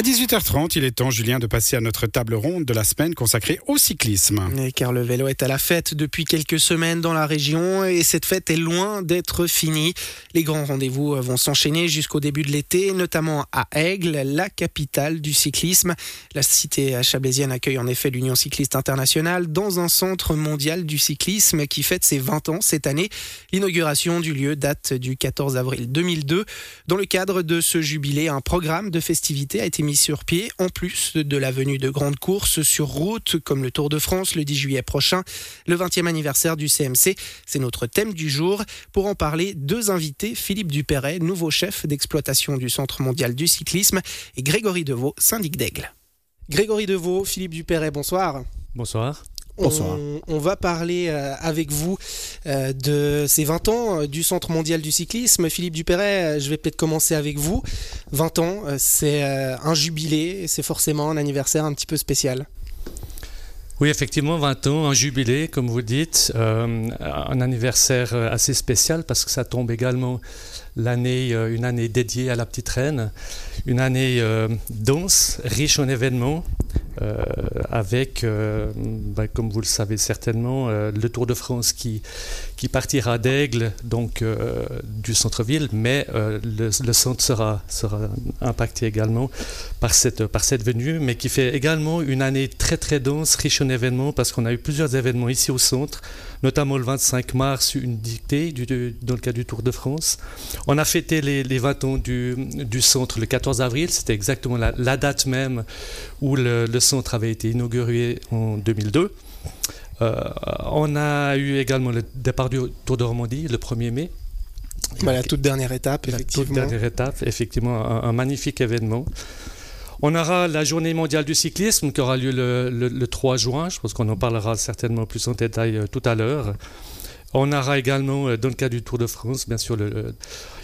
À 18h30, il est temps, Julien, de passer à notre table ronde de la semaine consacrée au cyclisme. car le vélo est à la fête depuis quelques semaines dans la région et cette fête est loin d'être finie. Les grands rendez-vous vont s'enchaîner jusqu'au début de l'été, notamment à Aigle, la capitale du cyclisme. La cité chablaisienne accueille en effet l'Union cycliste internationale dans un centre mondial du cyclisme qui fête ses 20 ans cette année. L'inauguration du lieu date du 14 avril 2002. Dans le cadre de ce jubilé, un programme de festivités a été mis sur pied, en plus de la venue de grandes courses sur route, comme le Tour de France le 10 juillet prochain, le 20e anniversaire du CMC. C'est notre thème du jour. Pour en parler, deux invités, Philippe Dupéret, nouveau chef d'exploitation du Centre mondial du cyclisme, et Grégory Deveau, syndic d'Aigle. Grégory Deveau, Philippe Dupéret, bonsoir. Bonsoir. On, va parler euh, avec vous euh, de ces 20 ans euh, du Centre mondial du cyclisme. Philippe Dupéret, je vais peut-être commencer avec vous. 20 ans, c'est un jubilé, c'est forcément un anniversaire un petit peu spécial. Oui, effectivement, 20 ans, un jubilé, comme vous dites, un anniversaire assez spécial parce que ça tombe également l'année, une année dédiée à la petite reine, une année dense, riche en événements, euh, avec, euh, bah, comme vous le savez certainement, euh, le Tour de France qui, qui partira d'Aigle, donc du centre-ville, mais le, centre sera, sera impacté également par cette, par cette venue, mais qui fait également une année très très dense, riche en événements, parce qu'on a eu plusieurs événements ici au centre, notamment le 25 mars, une dictée dans le cas du Tour de France. On a fêté les, les 20 ans du, du centre le 14 avril, c'était exactement la, la, date même où le, le centre avait été inauguré en 2002. Euh, on a eu également le départ du Tour de Romandie le 1er mai. Bah, la toute dernière étape, effectivement. La toute dernière étape, effectivement, un, magnifique événement. On aura la journée mondiale du cyclisme qui aura lieu le, 3 juin. Je pense qu'on en parlera certainement plus en détail euh, tout à l'heure. On aura également, euh, dans le cas du Tour de France, bien sûr,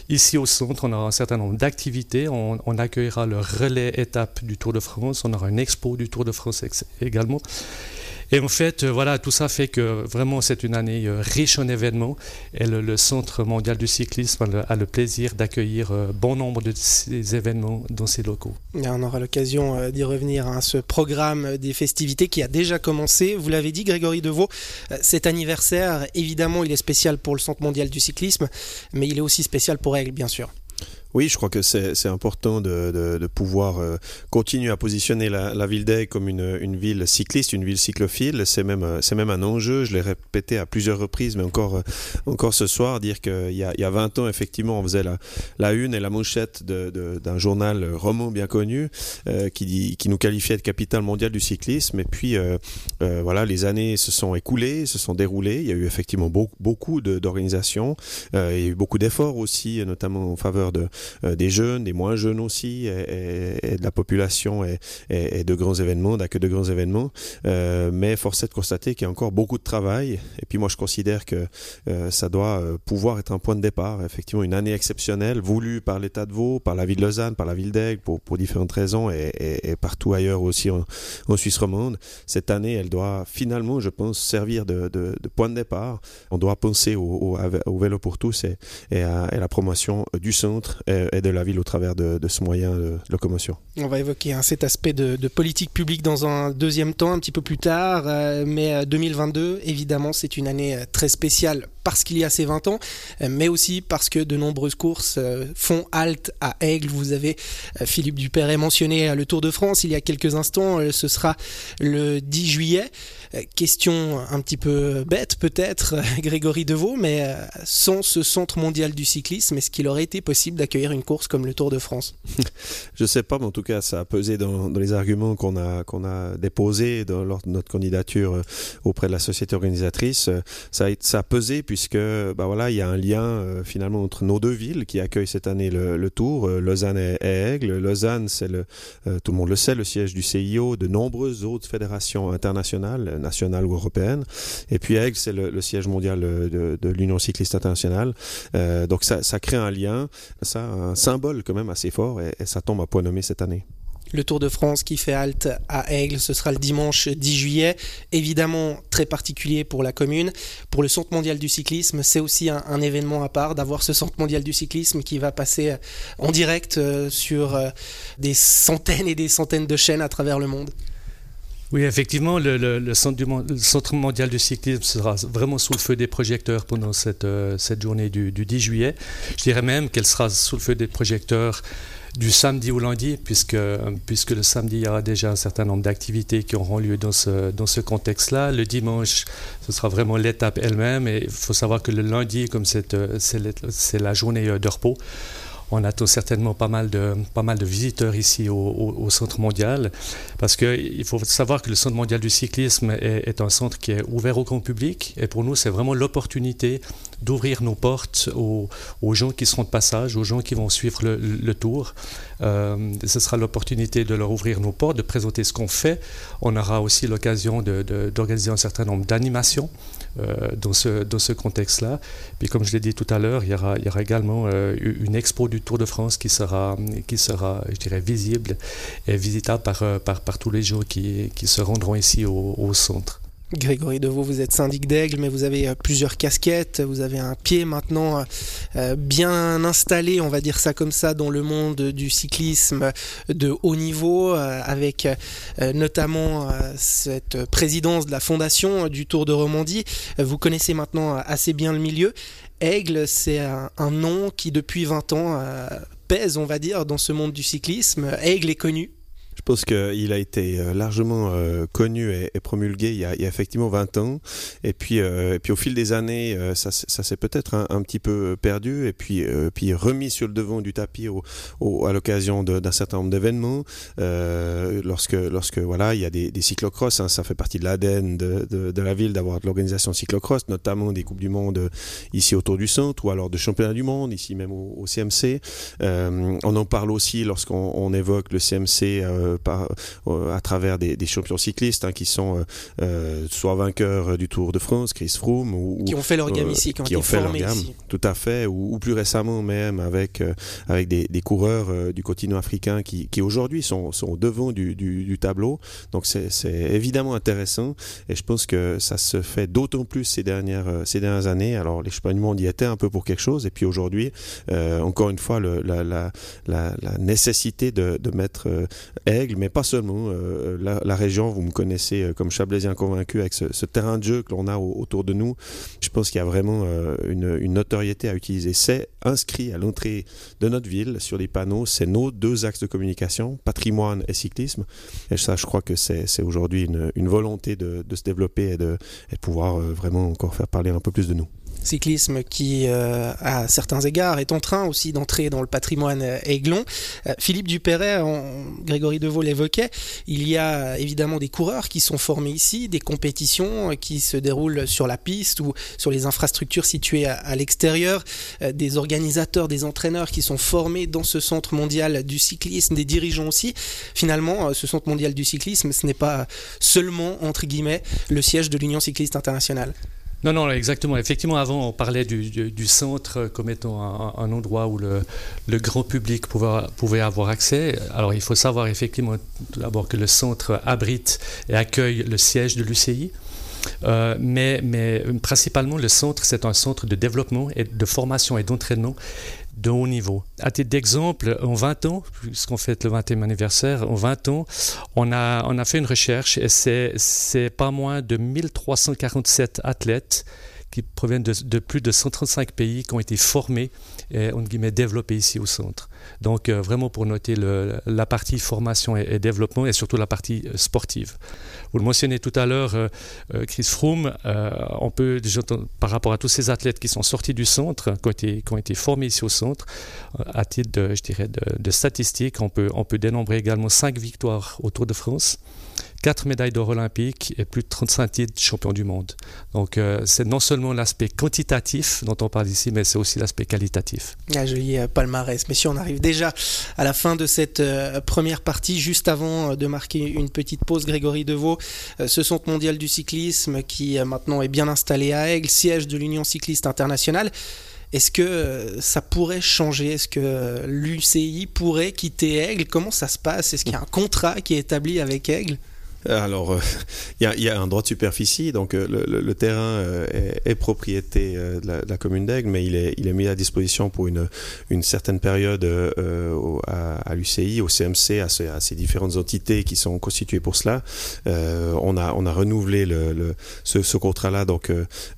Ici au centre, on aura un certain nombre d'activités. On, on, accueillera le relais étape du Tour de France. On aura une expo du Tour de France également. Et en fait, euh, voilà, tout ça fait que vraiment c'est une année euh, riche en événements et le, Centre mondial du cyclisme a le, plaisir d'accueillir euh, bon nombre de ces événements dans ses locaux. on aura l'occasion d'y revenir à hein, ce programme des festivités qui a déjà commencé. Vous l'avez dit, Grégory Deveau, cet anniversaire, évidemment, il est spécial pour le Centre mondial du cyclisme, mais il est aussi spécial pour elle, bien sûr. Oui, je crois que c'est important de, pouvoir euh, continuer à positionner la, ville d'Aigle comme une, ville cycliste, une ville cyclophile. C'est même, euh, même un enjeu. Je l'ai répété à plusieurs reprises, mais encore, euh, encore ce soir, dire qu'il y a, y a 20 ans, effectivement, on faisait la, une et la manchette d'un journal roman bien connu qui, qui nous qualifiait de capitale mondiale du cyclisme. Et puis, voilà, les années se sont écoulées, se sont déroulées. Il y a eu effectivement beaucoup, beaucoup d'organisations. il y a eu beaucoup d'efforts aussi, notamment en faveur de des jeunes, des moins jeunes aussi, et, de la population et, de grands événements, d'accueil de grands événements. Euh, mais force est de constater qu'il y a encore beaucoup de travail. Et puis moi, je considère que euh, ça doit pouvoir être un point de départ. Effectivement, une année exceptionnelle, voulue par l'État de Vaud, par la ville de Lausanne, par la ville d'Aigle, pour, différentes raisons, et, partout ailleurs aussi en, Suisse romande. Cette année, elle doit finalement, je pense, servir de, point de départ. On doit penser au, vélo pour tous et, à, la promotion du centre de la ville au travers de, ce moyen de locomotion. On va évoquer hein, cet aspect de, politique publique dans un deuxième temps, un petit peu plus tard, euh, mais 2022, euh, évidemment, c'est une année euh, très spéciale parce qu'il y a ces 20 ans, mais aussi parce que de nombreuses courses font halte à Aigle. Vous avez Philippe Dupéret mentionné le Tour de France il y a quelques instants, ce sera le 10 juillet. Question un petit peu bête peut-être, Grégory Deveau, mais sans ce centre mondial du cyclisme, est-ce qu'il aurait été possible d'accueillir une course comme le Tour de France? Je sais pas, mais en tout cas, ça a pesé dans, les arguments qu'on a, déposés lors de notre candidature euh, auprès de la société organisatrice. Ça a, pesé puisque bah voilà, il y a un lien euh, finalement entre nos deux villes qui accueillent cette année le, Tour, euh, Lausanne et, Aigle. Lausanne, c'est le, tout le monde le sait, le siège du CIO, de nombreuses autres fédérations internationales, nationales ou européennes. Et puis Aigle, c'est le, siège mondial de, l'Union cycliste internationale. donc ça, crée un lien, ça un symbole quand même assez fort et, ça tombe à point nommé cette année. Le Tour de France qui fait halte à Aigle, ce sera le dimanche 10 juillet. Évidemment, très particulier pour la commune. Pour le Centre mondial du cyclisme, c'est aussi un, événement à part d'avoir ce Centre mondial du cyclisme qui va passer en direct euh, sur euh, des centaines et des centaines de chaînes à travers le monde. Oui, effectivement, le, centre mondial du cyclisme sera vraiment sous le feu des projecteurs pendant cette, euh, journée du, du, 10 juillet. Je dirais même qu'elle sera sous le feu des projecteurs du samedi au lundi, puisque, puisque le samedi, il y aura déjà un certain nombre d'activités qui auront lieu dans ce, dans ce contexte-là. Le dimanche, ce sera vraiment l'étape elle-même. Et il faut savoir que le lundi, comme c'est la journée de repos, on attend certainement pas mal de, pas mal de visiteurs ici au, Centre mondial, parce qu'il faut savoir que le Centre mondial du cyclisme est, un centre qui est ouvert au grand public, et pour nous, c'est vraiment l'opportunité d'ouvrir nos portes aux, gens qui seront de passage, aux gens qui vont suivre le, tour. Euh, ce sera l'opportunité de leur ouvrir nos portes, de présenter ce qu'on fait. On aura aussi l'occasion d'organiser un certain nombre d'animations. Euh, dans ce, contexte-là. Puis comme je l'ai dit tout à l'heure, il y aura, également euh, une expo du Tour de France qui sera, qui sera je dirais, visible et visitable par, tous les gens qui, se rendront ici au centre. Grégory Deveau, vous êtes syndic d'Aigle, mais vous avez euh, plusieurs casquettes, vous avez un pied maintenant euh, bien installé, on va dire ça comme ça, dans le monde du cyclisme de haut niveau, euh, avec notamment cette présidence de la fondation du Tour de Romandie. Vous connaissez maintenant assez bien le milieu. Aigle, c'est un, nom qui depuis 20 ans pèse, on va dire, dans ce monde du cyclisme. Aigle est connu pense qu'il a été euh, largement euh, connu et, promulgué il y, a, effectivement 20 ans. Et puis, euh, et puis au fil des années, ça, s'est peut-être un, petit peu perdu et puis, puis remis sur le devant du tapis au, à l'occasion d'un certain nombre d'événements. lorsque, lorsque voilà, il y a des, des cyclocross, hein, ça fait partie de l'ADN de, de, la ville d'avoir de l'organisation cyclocross, notamment des Coupes du Monde ici autour du centre ou alors de championnats du monde, ici même au, CMC. on en parle aussi lorsqu'on évoque le CMC par, euh, à travers des, champions cyclistes hein, qui sont euh, soit vainqueurs du Tour de France, Chris Froome, ou, qui ont fait leur gamme ici, qui ont, fait leur gamme, tout à fait, ou, plus récemment même avec avec des, coureurs du continent africain qui, qui aujourd'hui sont, sont au devant du, du, tableau. Donc c'est évidemment intéressant et je pense que ça se fait d'autant plus ces dernières ces dernières années. Alors les championnats du monde y étaient un peu pour quelque chose et puis aujourd'hui, encore une fois, le, la, la, la, nécessité de, de mettre mais pas seulement. Euh, la, région, vous me connaissez euh, comme chablaisien convaincu avec ce, terrain de jeu que l'on a autour de nous. Je pense qu'il y a vraiment euh, une, notoriété à utiliser. C'est inscrit à l'entrée de notre ville sur les panneaux. C'est nos deux axes de communication, patrimoine et cyclisme. Et ça, je crois que c'est aujourd'hui une, volonté de, se développer et de, et de pouvoir vraiment encore faire parler un peu plus de nous cyclisme qui, euh, à certains égards, est en train aussi d'entrer dans le patrimoine euh, aiglon. Euh, Philippe Dupéret, Grégory Deveau l'évoquait, il y a évidemment des coureurs qui sont formés ici, des compétitions qui se déroulent sur la piste ou sur les infrastructures situées à, l'extérieur, des organisateurs, des entraîneurs qui sont formés dans ce centre mondial du cyclisme, des dirigeants aussi. Finalement, ce centre mondial du cyclisme, ce n'est pas seulement, entre guillemets, le siège de l'Union cycliste internationale. Non, non, exactement. Effectivement, avant, on parlait du, centre comme étant un, endroit où le, grand public pouvait, avoir accès. Alors, il faut savoir effectivement d'abord que le centre abrite et accueille le siège de l'UCI. Euh, mais, principalement, le centre, c'est un centre de développement et de formation et d'entraînement de haut niveau. À titre d'exemple, en 20 ans, puisqu'on fête le 20e anniversaire, en 20 ans, on a, fait une recherche et c'est pas moins de 1347 athlètes qui proviennent de, plus de 135 pays qui ont été formés et guillemets, développés ici au centre. Donc euh, vraiment pour noter la partie formation et, développement et surtout la partie euh, sportive. Vous le mentionnez tout à l'heure, euh, Chris Froome, on peut, par rapport à tous ces athlètes qui sont sortis du centre, qui ont été, formés ici au centre, à titre de, je dirais, de, statistiques, on peut, on peut dénombrer également cinq victoires au Tour de France. 4 médailles d'or olympiques et plus de 35 titres champion du monde. Donc euh, c'est non seulement l'aspect quantitatif dont on parle ici, mais c'est aussi l'aspect qualitatif. Ah, euh, palmarès. Mais si on arrive déjà à la fin de cette euh, première partie, juste avant de marquer une petite pause, Grégory Deveau, ce centre mondial du cyclisme qui maintenant est bien installé à Aigle, siège de l'Union cycliste internationale. Est-ce que ça pourrait changer? Est-ce que l'UCI pourrait quitter Aigle Comment ça se passe? Est-ce qu'il y a un contrat qui est établi avec Aigle alors, euh, il y, a un droit de superficie, donc euh, le, terrain euh, est, propriété de la, commune d'Aigle, mais il est, il est mis à disposition pour une, une certaine période à, l'UCI, au CMC, à, ces différentes entités qui sont constituées pour cela. on, a, on a renouvelé le, ce, contrat-là, donc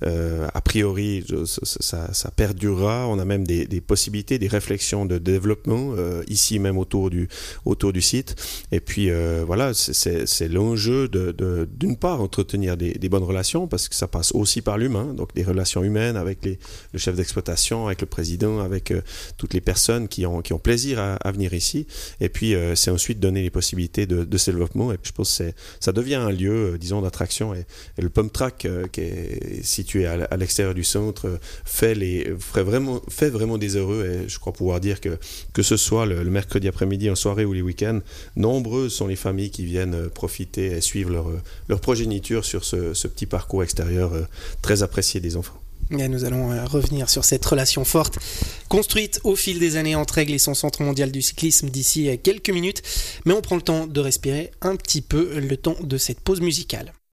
a priori, ça, ça, perdurera. On a même des, des possibilités, des réflexions de développement ici même autour du, autour du site. Et puis voilà, c'est long jeu de, d'une part, entretenir des, bonnes relations, parce que ça passe aussi par l'humain, donc des relations humaines avec les, le chef d'exploitation, avec le président, avec euh, toutes les personnes qui ont, qui ont plaisir à, venir ici. Et puis, euh, c'est ensuite donner les possibilités de, de ce développement. Et je pense que ça devient un lieu, euh, disons, d'attraction. Et, le pump track, qui est situé à, l'extérieur du centre, fait, les, fait, vraiment, fait vraiment des heureux. Et je crois pouvoir dire que, que ce soit le, le mercredi après-midi, en soirée ou les week-ends, nombreuses sont les familles qui viennent profiter suivre leur, progéniture sur ce, petit parcours extérieur euh, très apprécié des enfants. Nous allons euh, revenir sur cette relation forte construite au fil des années entre Aigle et son centre mondial du cyclisme d'ici quelques minutes. Mais on prend le temps de respirer un petit peu le temps de cette pause musicale.